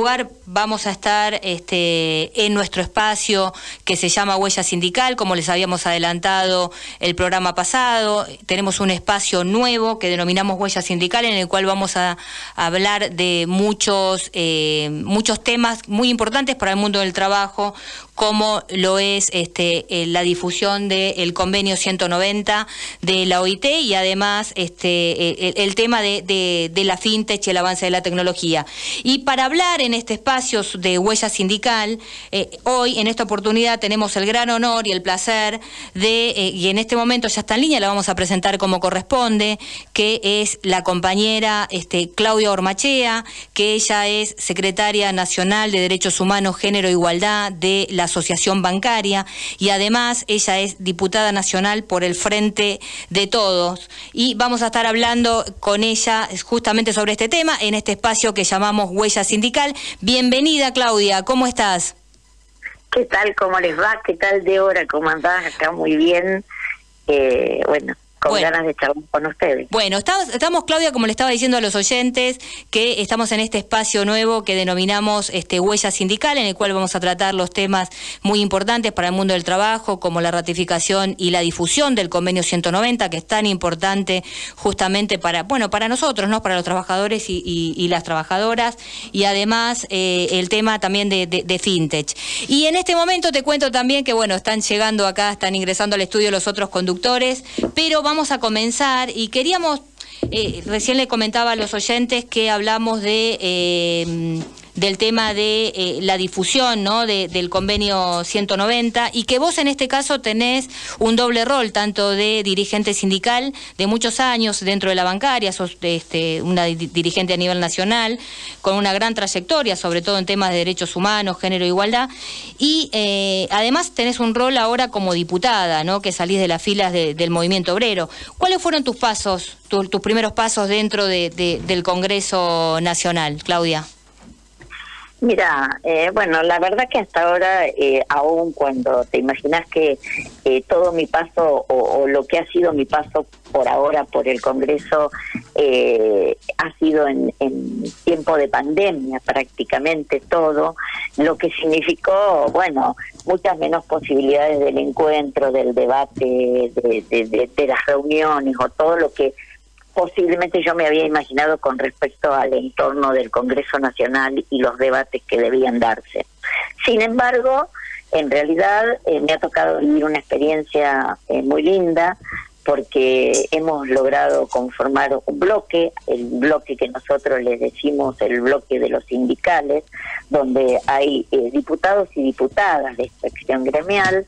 lugar vamos a estar este, en nuestro espacio que se llama Huella Sindical, como les habíamos adelantado el programa pasado. Tenemos un espacio nuevo que denominamos Huella Sindical, en el cual vamos a, hablar de muchos, eh, muchos temas muy importantes para el mundo del trabajo, como lo es este, eh, la difusión del convenio 190 de la OIT y además este, el, tema de, la fintech y el avance de la tecnología. Y para hablar en este espacio de huella sindical, eh, hoy en esta oportunidad tenemos el gran honor y el placer de, eh, y en este momento ya está en línea, la vamos a presentar como corresponde, que es la compañera este, Claudia Ormachea, que ella es secretaria nacional de Derechos Humanos, Género e Igualdad de la Asociación Bancaria y además ella es diputada nacional por el Frente de Todos. Y vamos a estar hablando con ella justamente sobre este tema en este espacio que llamamos Huella Sindical. Bienvenida Claudia, ¿cómo estás? ¿Qué tal? ¿Cómo les va? ¿Qué tal de hora? ¿Cómo andás? Acá muy bien. Eh, bueno, con ganas de charlar con ustedes. Bueno, estamos, Claudia, como le estaba diciendo a los oyentes, que estamos en este espacio nuevo que denominamos este, Huella Sindical, en el cual vamos a tratar los temas muy importantes para el mundo del trabajo, como la ratificación y la difusión del convenio 190, que es tan importante justamente para, bueno, para nosotros, ¿no? Para los trabajadores y, las trabajadoras, y además eh, el tema también de, de, fintech. Y en este momento te cuento también que, bueno, están llegando acá, están ingresando al estudio los otros conductores, pero vamos a comenzar y queríamos, eh, recién le comentaba a los oyentes que hablamos de... Eh, del tema de eh, la difusión ¿no? del convenio 190 y que vos en este caso tenés un doble rol, tanto de dirigente sindical de muchos años dentro de la bancaria, sos este, una dirigente a nivel nacional, con una gran trayectoria, sobre todo en temas de derechos humanos, género e igualdad, y eh, además tenés un rol ahora como diputada, ¿no? que salís de las filas del movimiento obrero. ¿Cuáles fueron tus pasos, tus primeros pasos dentro del Congreso Nacional, Claudia? Mira, eh, bueno, la verdad que hasta ahora, eh, aún cuando te imaginas que eh, todo mi paso o, lo que ha sido mi paso por ahora por el Congreso eh, ha sido en, tiempo de pandemia prácticamente todo, lo que significó, bueno, muchas menos posibilidades del encuentro, del debate, de las reuniones o todo lo que posiblemente yo me había imaginado con respecto al entorno del Congreso Nacional y los debates que debían darse. Sin embargo, en realidad eh, me ha tocado vivir una experiencia eh, muy linda porque hemos logrado conformar un bloque, el bloque que nosotros les decimos el bloque de los sindicales, donde hay eh, diputados y diputadas de inspección gremial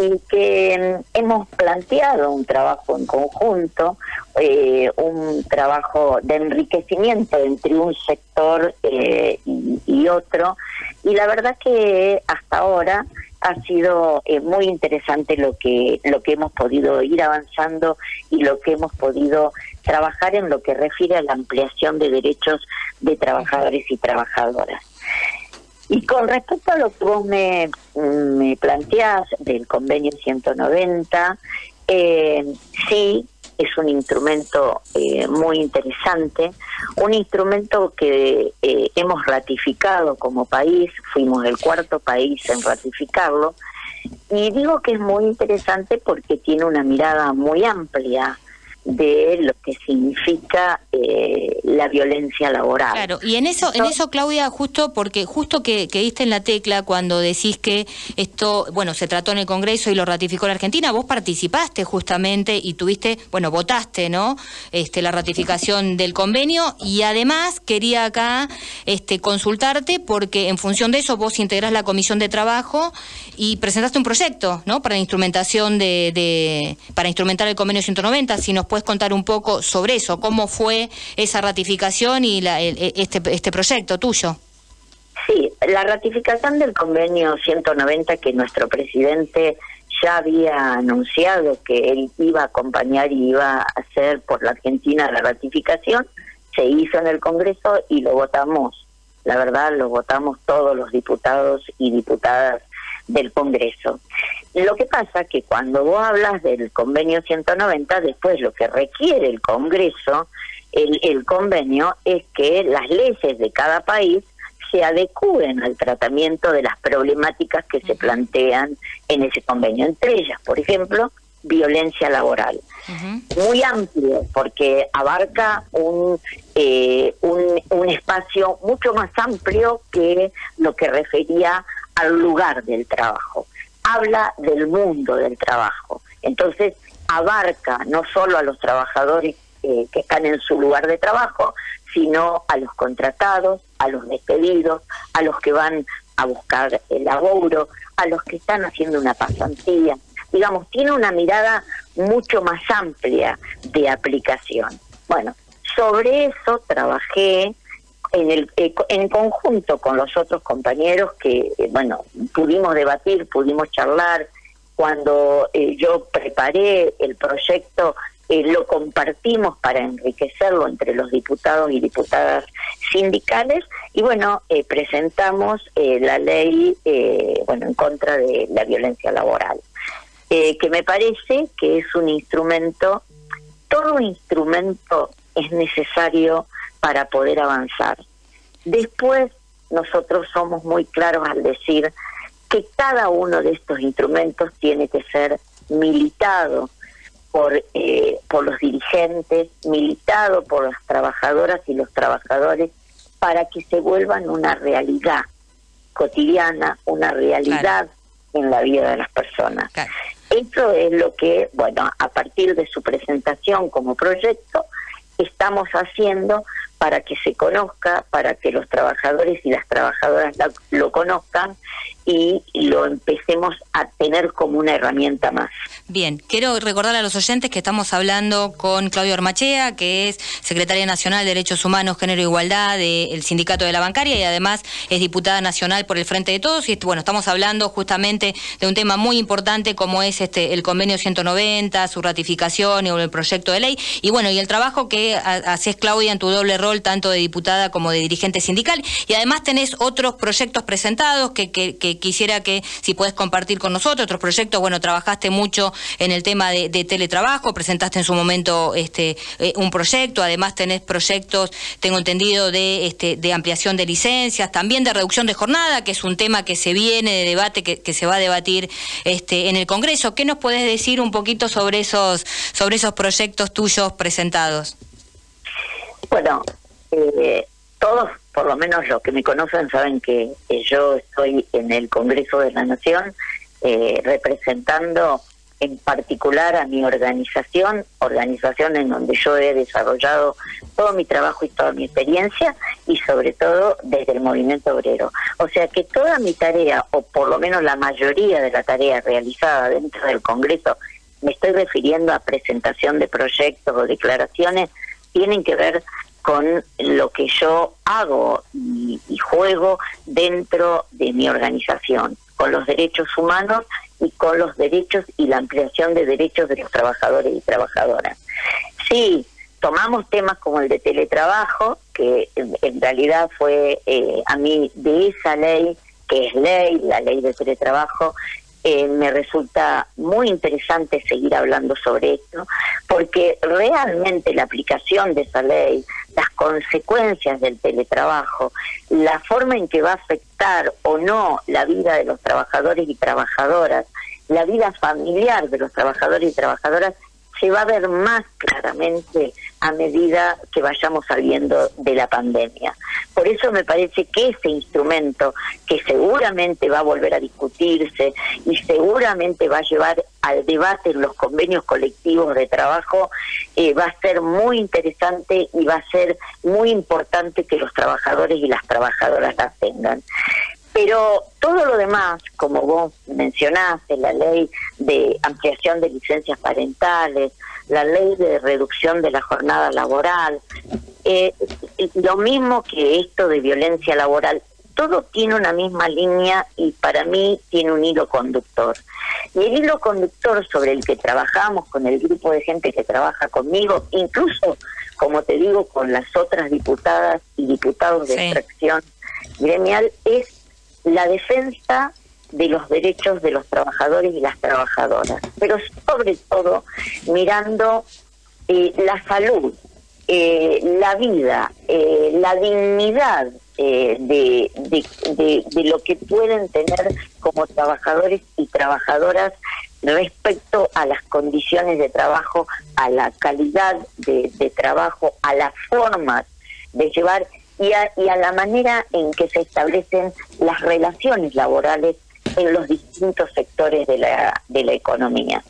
y que mm, hemos planteado un trabajo en conjunto, eh, un trabajo de enriquecimiento entre un sector eh, y, otro, y la verdad que hasta ahora ha sido eh, muy interesante lo que lo que hemos podido ir avanzando y lo que hemos podido trabajar en lo que refiere a la ampliación de derechos de trabajadores y trabajadoras. Y con respecto a lo que vos me, me planteás del convenio 190, eh, sí, es un instrumento eh, muy interesante, un instrumento que eh, hemos ratificado como país, fuimos el cuarto país en ratificarlo, y digo que es muy interesante porque tiene una mirada muy amplia de lo que significa eh, la violencia laboral. Claro, y en eso, en eso Claudia, justo porque justo que, que, diste en la tecla cuando decís que esto, bueno, se trató en el Congreso y lo ratificó la Argentina, vos participaste justamente y tuviste, bueno, votaste, ¿no? Este, la ratificación del convenio y además quería acá este, consultarte porque en función de eso vos integrás la comisión de trabajo y presentaste un proyecto, ¿no? Para la instrumentación de, de para instrumentar el convenio 190, si nos puedes contar un poco sobre eso, cómo fue esa ratificación y la, este, este proyecto tuyo. Sí, la ratificación del convenio 190 que nuestro presidente ya había anunciado que él iba a acompañar y iba a hacer por la Argentina la ratificación, se hizo en el Congreso y lo votamos. La verdad, lo votamos todos los diputados y diputadas del Congreso. Lo que pasa que cuando vos hablas del convenio 190, después lo que requiere el Congreso, el, el convenio, es que las leyes de cada país se adecúen al tratamiento de las problemáticas que se plantean en ese convenio. Entre ellas, por ejemplo, violencia laboral. Muy amplio, porque abarca un, eh, un, un espacio mucho más amplio que lo que refería al lugar del trabajo. Habla del mundo del trabajo. Entonces, abarca no solo a los trabajadores eh, que están en su lugar de trabajo, sino a los contratados, a los despedidos, a los que van a buscar el laburo, a los que están haciendo una pasantía. Digamos, tiene una mirada mucho más amplia de aplicación. Bueno, sobre eso trabajé en, el, eh, en conjunto con los otros compañeros que, eh, bueno, pudimos debatir, pudimos charlar. Cuando eh, yo preparé el proyecto, lo compartimos para enriquecerlo entre los diputados y diputadas sindicales y bueno, presentamos la ley, bueno, en contra de la violencia laboral. Eh, que me parece que es un instrumento, todo instrumento es necesario para poder avanzar. Después, nosotros somos muy claros al decir que cada uno de estos instrumentos tiene que ser militado por, eh, por los dirigentes, militado por las trabajadoras y los trabajadores para que se vuelvan una realidad cotidiana, una realidad en la vida de las personas. Eso es lo que, bueno, a partir de su presentación como proyecto, estamos haciendo para que se conozca, para que los trabajadores y las trabajadoras lo conozcan y lo empecemos a tener como una herramienta más. Bien, quiero recordar a los oyentes que estamos hablando con Claudio Armachea, que es secretaria nacional de Derechos Humanos, Género e Igualdad del Sindicato de la Bancaria y además es diputada nacional por el Frente de Todos. Y bueno, estamos hablando justamente de un tema muy importante como es este el convenio 190, su ratificación y el proyecto de ley. Y bueno, y el trabajo que haces, Claudia, en tu doble rol, tanto de diputada como de dirigente sindical. Y además tenés otros proyectos presentados que, que quisiera que si puedes compartir con nosotros otros proyectos. Bueno, trabajaste mucho en el tema de, teletrabajo, presentaste en su momento este eh, un proyecto, además tenés proyectos, tengo entendido, de, este, de ampliación de licencias, también de reducción de jornada, que es un tema que se viene de debate, que, que se va a debatir este, en el Congreso. ¿Qué nos puedes decir un poquito sobre esos, sobre esos proyectos tuyos presentados? Bueno, eh, todos, por lo menos los que me conocen, saben que yo estoy en el Congreso de la Nación eh, representando en particular a mi organización, organización en donde yo he desarrollado todo mi trabajo y toda mi experiencia y sobre todo desde el movimiento obrero. O sea que toda mi tarea, o por lo menos la mayoría de la tarea realizada dentro del Congreso, me estoy refiriendo a presentación de proyectos o declaraciones, tienen que ver con lo que yo hago y, juego dentro de mi organización, con los derechos humanos y con los derechos y la ampliación de derechos de los trabajadores y trabajadoras. Sí, tomamos temas como el de teletrabajo, que en realidad fue eh, a mí de esa ley, que es ley, la ley de teletrabajo, eh, me resulta muy interesante seguir hablando sobre esto, porque realmente la aplicación de esa ley, las consecuencias del teletrabajo, la forma en que va a afectar o no la vida de los trabajadores y trabajadoras, la vida familiar de los trabajadores y trabajadoras, se va a ver más claramente a medida que vayamos saliendo de la pandemia. Por eso me parece que ese instrumento, que seguramente va a volver a discutirse y seguramente va a llevar al debate en los convenios colectivos de trabajo, eh, va a ser muy interesante y va a ser muy importante que los trabajadores y las trabajadoras la tengan. Pero todo lo demás, como vos mencionaste, la ley de ampliación de licencias parentales, la ley de reducción de la jornada laboral, eh, lo mismo que esto de violencia laboral, todo tiene una misma línea y para mí tiene un hilo conductor. Y el hilo conductor sobre el que trabajamos con el grupo de gente que trabaja conmigo, incluso, como te digo, con las otras diputadas y diputados de extracción gremial, es la defensa de los derechos de los trabajadores y las trabajadoras, pero sobre todo mirando eh, la salud, eh, la vida, eh, la dignidad eh, de, de, lo que pueden tener como trabajadores y trabajadoras respecto a las condiciones de trabajo, a la calidad de trabajo, a las formas de llevar y a, y a la manera en que se establecen las relaciones laborales en los distintos sectores de la, de la economía.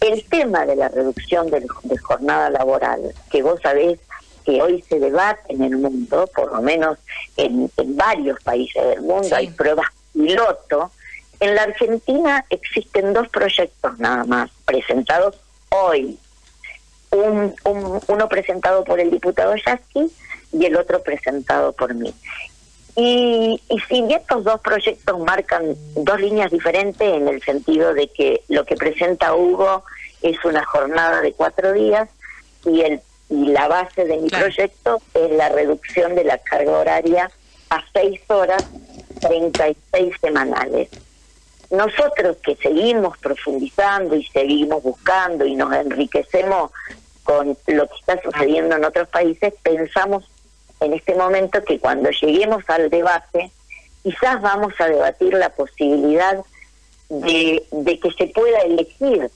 El tema de la reducción de, de jornada laboral, que vos sabés que hoy se debate en el mundo, por lo menos en, en varios países del mundo, sí. hay pruebas piloto. En la Argentina existen dos proyectos nada más presentados hoy. Un, un, uno presentado por el diputado Yasky y el otro presentado por mí. Y, y si estos dos proyectos marcan dos líneas diferentes en el sentido de que lo que presenta Hugo es una jornada de cuatro días y el y la base de mi claro. proyecto es la reducción de la carga horaria a seis horas, 36 semanales. Nosotros que seguimos profundizando y seguimos buscando y nos enriquecemos con lo que está sucediendo en otros países, pensamos en este momento que cuando lleguemos al debate, quizás vamos a debatir la posibilidad de, de que se pueda elegir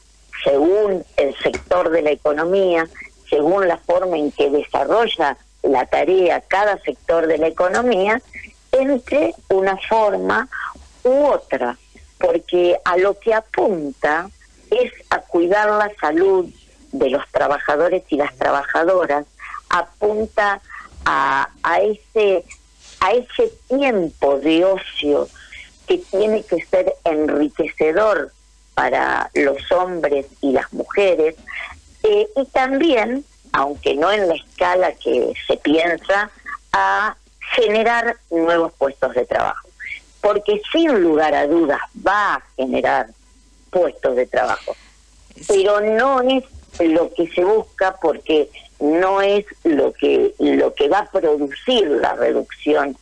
según el sector de la economía, según la forma en que desarrolla la tarea cada sector de la economía, entre una forma u otra, porque a lo que apunta es a cuidar la salud de los trabajadores y las trabajadoras, apunta a, a ese a ese tiempo de ocio que tiene que ser enriquecedor para los hombres y las mujeres, eh, y también, aunque no en la escala que se piensa, a generar nuevos puestos de trabajo. Porque sin lugar a dudas va a generar puestos de trabajo. Pero no es lo que se busca porque no es lo que lo que va a producir la reducción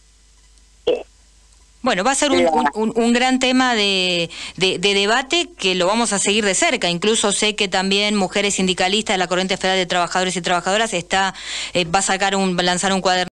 bueno, va a ser un, un, un gran tema de, de, de, debate que lo vamos a seguir de cerca. Incluso sé que también Mujeres Sindicalistas de la Corriente Federal de Trabajadores y Trabajadoras está eh, va a sacar un lanzar un cuaderno